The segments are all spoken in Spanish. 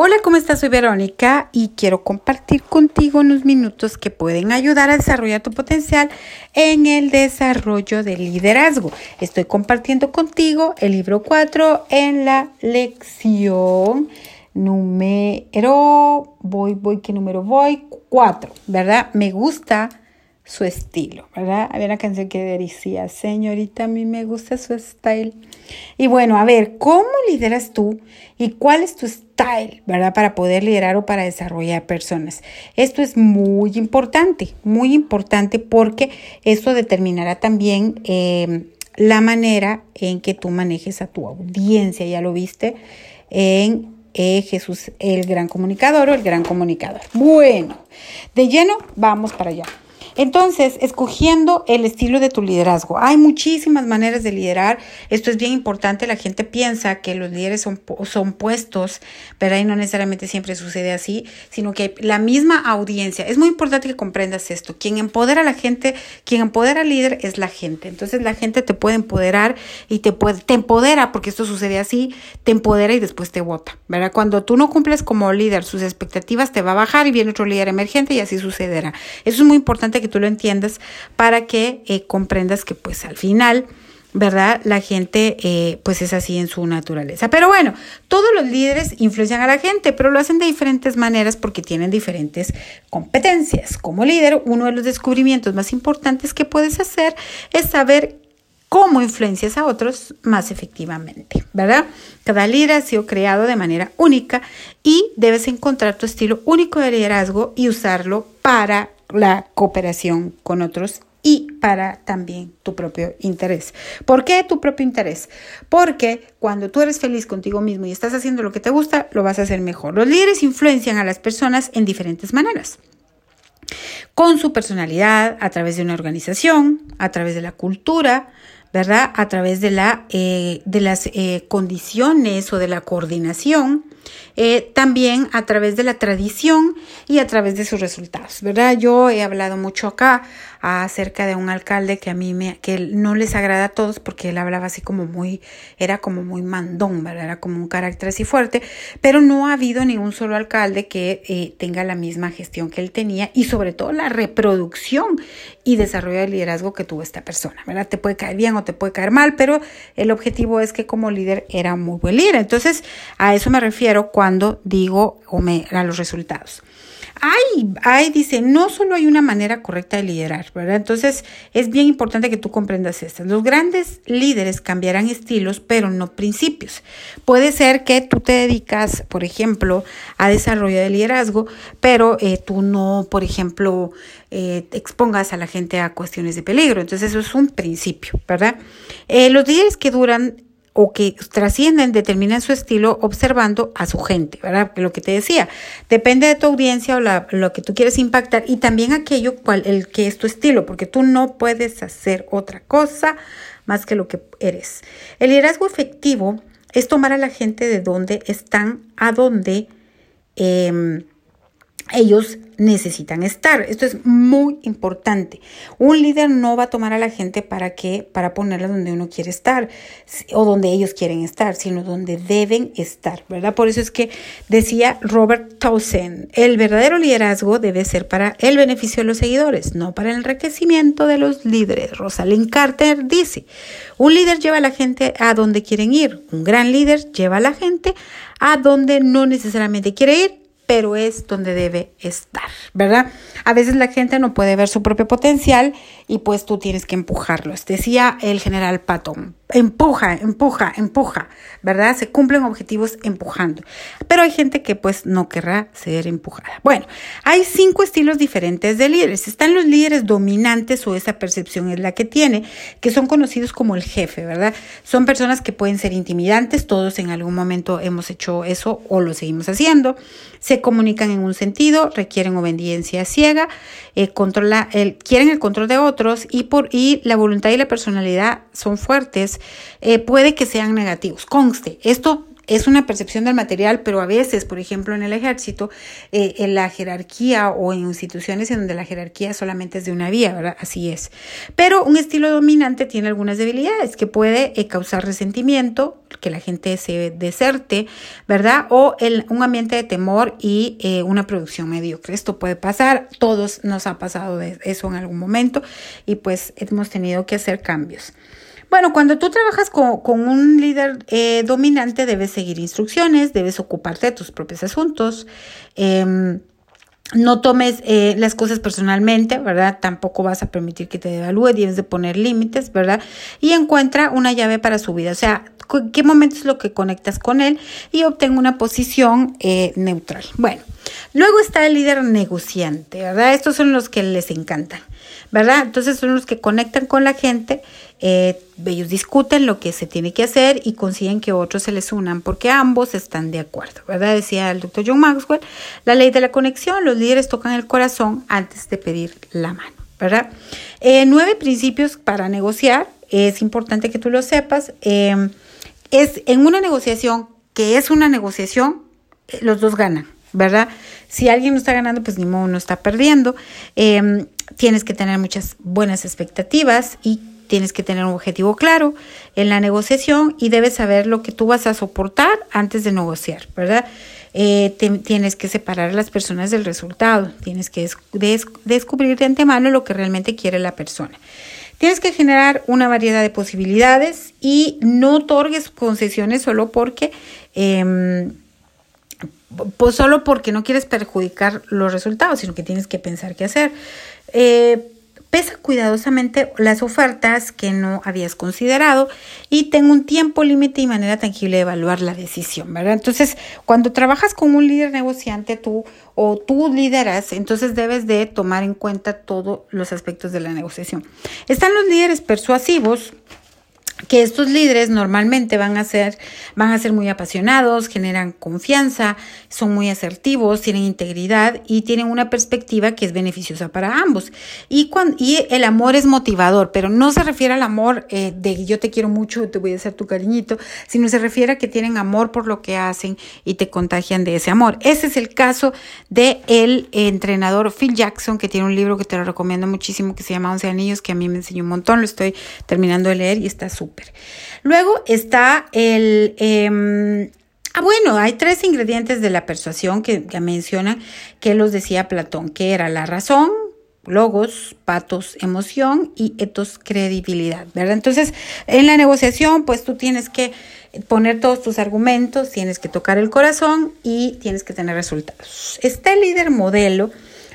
Hola, ¿cómo estás? Soy Verónica y quiero compartir contigo unos minutos que pueden ayudar a desarrollar tu potencial en el desarrollo del liderazgo. Estoy compartiendo contigo el libro 4 en la lección número, voy, voy, ¿qué número voy? 4, ¿verdad? Me gusta su estilo, ¿verdad? Había una canción que decía, señorita, a mí me gusta su style. Y bueno, a ver, ¿cómo lideras tú y cuál es tu style, ¿verdad? Para poder liderar o para desarrollar personas. Esto es muy importante, muy importante porque esto determinará también em, la manera en que tú manejes a tu audiencia, ya lo viste en eh, Jesús, el gran comunicador o el gran comunicador. Bueno, de lleno, vamos para allá. Entonces, escogiendo el estilo de tu liderazgo. Hay muchísimas maneras de liderar. Esto es bien importante. La gente piensa que los líderes son, son puestos, pero ahí no necesariamente siempre sucede así, sino que la misma audiencia. Es muy importante que comprendas esto. Quien empodera a la gente, quien empodera al líder es la gente. Entonces, la gente te puede empoderar y te, puede, te empodera, porque esto sucede así, te empodera y después te vota, ¿verdad? Cuando tú no cumples como líder sus expectativas, te va a bajar y viene otro líder emergente y así sucederá. Eso es muy importante que tú lo entiendas para que eh, comprendas que pues al final... ¿verdad? La gente eh, pues es así en su naturaleza. Pero bueno, todos los líderes influencian a la gente, pero lo hacen de diferentes maneras porque tienen diferentes competencias. Como líder, uno de los descubrimientos más importantes que puedes hacer es saber cómo influencias a otros más efectivamente, ¿verdad? Cada líder ha sido creado de manera única y debes encontrar tu estilo único de liderazgo y usarlo para la cooperación con otros y para también tu propio interés. ¿Por qué tu propio interés? Porque cuando tú eres feliz contigo mismo y estás haciendo lo que te gusta, lo vas a hacer mejor. Los líderes influencian a las personas en diferentes maneras. Con su personalidad, a través de una organización, a través de la cultura, ¿verdad? A través de, la, eh, de las eh, condiciones o de la coordinación, eh, también a través de la tradición y a través de sus resultados, ¿verdad? Yo he hablado mucho acá acerca de un alcalde que a mí me, que no les agrada a todos porque él hablaba así como muy, era como muy mandón, ¿verdad? Era como un carácter así fuerte, pero no ha habido ningún solo alcalde que eh, tenga la misma gestión que él tenía y sobre todo la reproducción y desarrollo de liderazgo que tuvo esta persona, ¿verdad? Te puede caer bien o te puede caer mal, pero el objetivo es que como líder era muy buen líder. Entonces, a eso me refiero cuando digo o me a los resultados. Hay, hay, dice, no solo hay una manera correcta de liderar, ¿verdad? Entonces es bien importante que tú comprendas esto. Los grandes líderes cambiarán estilos, pero no principios. Puede ser que tú te dedicas, por ejemplo, a desarrollo de liderazgo, pero eh, tú no, por ejemplo, eh, expongas a la gente a cuestiones de peligro. Entonces eso es un principio, ¿verdad? Eh, los líderes que duran o que trascienden, determinan su estilo observando a su gente, ¿verdad? Lo que te decía, depende de tu audiencia o lo que tú quieres impactar y también aquello cual, el que es tu estilo, porque tú no puedes hacer otra cosa más que lo que eres. El liderazgo efectivo es tomar a la gente de donde están a donde eh, ellos necesitan estar. Esto es muy importante. Un líder no va a tomar a la gente para qué, para ponerla donde uno quiere estar o donde ellos quieren estar, sino donde deben estar, ¿verdad? Por eso es que decía Robert Townsend, el verdadero liderazgo debe ser para el beneficio de los seguidores, no para el enriquecimiento de los líderes. Rosalind Carter dice, un líder lleva a la gente a donde quieren ir, un gran líder lleva a la gente a donde no necesariamente quiere ir pero es donde debe estar, ¿verdad? A veces la gente no puede ver su propio potencial y pues tú tienes que empujarlos. Decía el general Patton, empuja, empuja, empuja, ¿verdad? Se cumplen objetivos empujando. Pero hay gente que pues no querrá ser empujada. Bueno, hay cinco estilos diferentes de líderes. Están los líderes dominantes o esa percepción es la que tiene, que son conocidos como el jefe, ¿verdad? Son personas que pueden ser intimidantes, todos en algún momento hemos hecho eso o lo seguimos haciendo. Se comunican en un sentido, requieren obediencia ciega, eh, controla, el, quieren el control de otros y, por, y la voluntad y la personalidad son fuertes, eh, puede que sean negativos. Conste, esto es una percepción del material, pero a veces, por ejemplo, en el ejército, eh, en la jerarquía o en instituciones en donde la jerarquía solamente es de una vía, ¿verdad? Así es. Pero un estilo dominante tiene algunas debilidades que puede causar resentimiento, que la gente se deserte, ¿verdad? O un ambiente de temor y eh, una producción mediocre. Esto puede pasar, todos nos ha pasado eso en algún momento y pues hemos tenido que hacer cambios. Bueno, cuando tú trabajas con, un líder eh, dominante, debes seguir instrucciones, debes ocuparte de tus propios asuntos. Em, no tomes eh, las cosas personalmente, ¿verdad? Tampoco vas a permitir que te devalúe, debes de poner límites, ¿verdad? Y encuentra una llave para su vida, o sea, qué momento es lo que conectas con él y obtén una posición eh, neutral. Bueno, luego está el líder negociante, ¿verdad? Estos son los que les encantan. ¿verdad? Entonces son los que conectan con la gente, eh, ellos discuten lo que se tiene que hacer y consiguen que otros se les unan porque ambos están de acuerdo, ¿verdad? Decía el doctor John Maxwell, la ley de la conexión, los líderes tocan el corazón antes de pedir la mano, ¿verdad? Eh, nueve principios para negociar, es importante que tú lo sepas, eh, es en una negociación que es una negociación, los dos ganan, ¿verdad? Si alguien no está ganando, pues ni modo, no está perdiendo. Eh, tienes que tener muchas buenas expectativas y tienes que tener un objetivo claro en la negociación y debes saber lo que tú vas a soportar antes de negociar, ¿verdad? Eh, tienes que separar a las personas del resultado, tienes que descubrir de antemano lo que realmente quiere la persona. Tienes que generar una variedad de posibilidades y no otorgues concesiones solo porque... Em, pues solo porque no quieres perjudicar los resultados, sino que tienes que pensar qué hacer. Eh, pesa cuidadosamente las ofertas que no habías considerado y tengo un tiempo límite y manera tangible de evaluar la decisión, ¿verdad? Entonces, cuando trabajas con un líder negociante tú o tú lideras, entonces debes de tomar en cuenta todos los aspectos de la negociación. Están los líderes persuasivos, que estos líderes normalmente van a ser van a ser muy apasionados, generan confianza, son muy asertivos, tienen integridad y tienen una perspectiva que es beneficiosa para ambos. Y, cuando, y el amor es motivador, pero no se refiere al amor eh, de yo te quiero mucho, te voy a hacer tu cariñito, sino se refiere a que tienen amor por lo que hacen y te contagian de ese amor. Ese es el caso de el entrenador Phil Jackson, que tiene un libro que te lo recomiendo muchísimo que se llama Once Anillos, que a mí me enseñó un montón, lo estoy terminando de leer y está súper Luego está el... Em, ah, bueno, hay tres ingredientes de la persuasión que, que mencionan que los decía Platón, que era la razón, logos, patos, emoción y etos, credibilidad, ¿verdad? Entonces, en la negociación, pues tú tienes que poner todos tus argumentos, tienes que tocar el corazón y tienes que tener resultados. Está el líder modelo,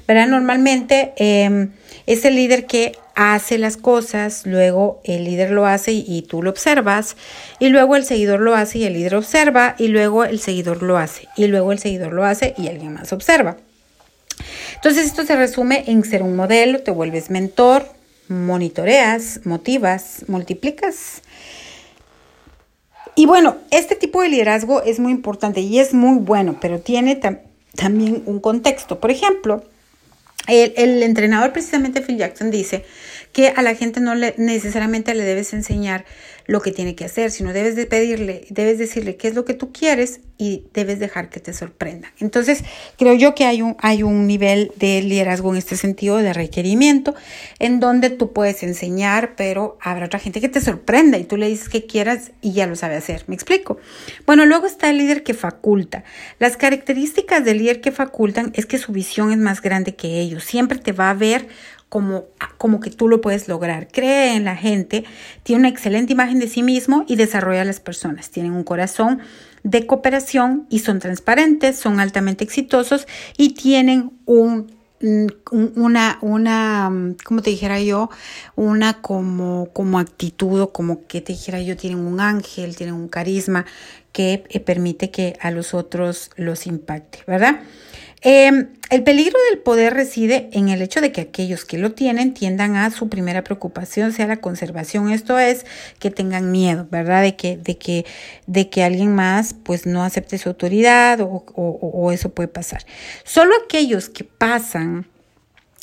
¿verdad? Normalmente eh, es el líder que hace las cosas, luego el líder lo hace y, tú lo observas, y luego el seguidor lo hace y el líder observa, y luego el seguidor lo hace, y luego el seguidor lo hace y alguien más observa. Entonces esto se resume en ser un modelo, te vuelves mentor, monitoreas, motivas, multiplicas. Y bueno, este tipo de liderazgo es muy importante y es muy bueno, pero tiene también un contexto. Por ejemplo, el, entrenador, precisamente Phil Jackson, dice que a la gente no le, necesariamente le debes enseñar lo que tiene que hacer, sino debes de pedirle, debes decirle qué es lo que tú quieres y debes dejar que te sorprenda. Entonces, creo yo que hay un, hay un nivel de liderazgo en este sentido de requerimiento, en donde tú puedes enseñar, pero habrá otra gente que te sorprenda y tú le dices que quieras y ya lo sabe hacer. ¿Me explico? Bueno, luego está el líder que faculta. Las características del líder que facultan es que su visión es más grande que ellos. Siempre te va a ver como, como que tú lo puedes lograr. Cree en la gente, tiene una excelente imagen de sí mismo y desarrolla a las personas. Tienen un corazón de cooperación y son transparentes, son altamente exitosos y tienen un una, una, como te dijera yo, una como, como actitud o como que te dijera yo, tienen un ángel, tienen un carisma que eh, permite que a los otros los impacte, ¿verdad? Em, el peligro del poder reside en el hecho de que aquellos que lo tienen tiendan a su primera preocupación sea la conservación, esto es que tengan miedo, ¿verdad? De que, de que, de que alguien más pues no acepte su autoridad o, eso puede pasar. Solo aquellos que pasan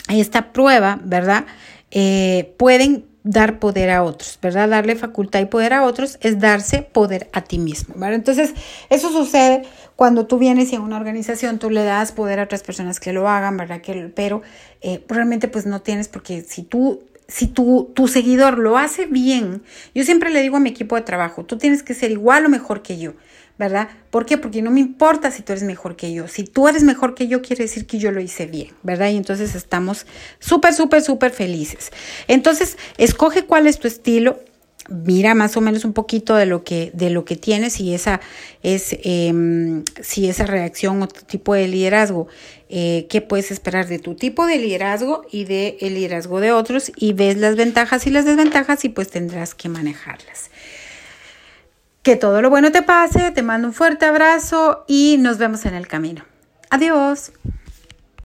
esta prueba, ¿verdad? Eh, pueden dar poder a otros, ¿verdad? Darle facultad y poder a otros es darse poder a ti mismo, ¿verdad? Entonces, eso sucede cuando tú vienes y a una organización tú le das poder a otras personas que lo hagan, ¿verdad? Que, pero eh, realmente pues no tienes porque si tú si tu, tu seguidor lo hace bien, yo siempre le digo a mi equipo de trabajo, tú tienes que ser igual o mejor que yo. ¿Verdad? ¿Por qué? Porque no me importa si tú eres mejor que yo. Si tú eres mejor que yo, quiere decir que yo lo hice bien, ¿verdad? Y entonces estamos súper, súper, súper felices. Entonces, escoge cuál es tu estilo. Mira más o menos un poquito de lo que, de lo que tienes y esa es em, si esa reacción o tu tipo de liderazgo, eh, qué puedes esperar de tu tipo de liderazgo y de el liderazgo de otros y ves las ventajas y las desventajas y pues tendrás que manejarlas. Que todo lo bueno te pase, te mando un fuerte abrazo y nos vemos en el camino. Adiós.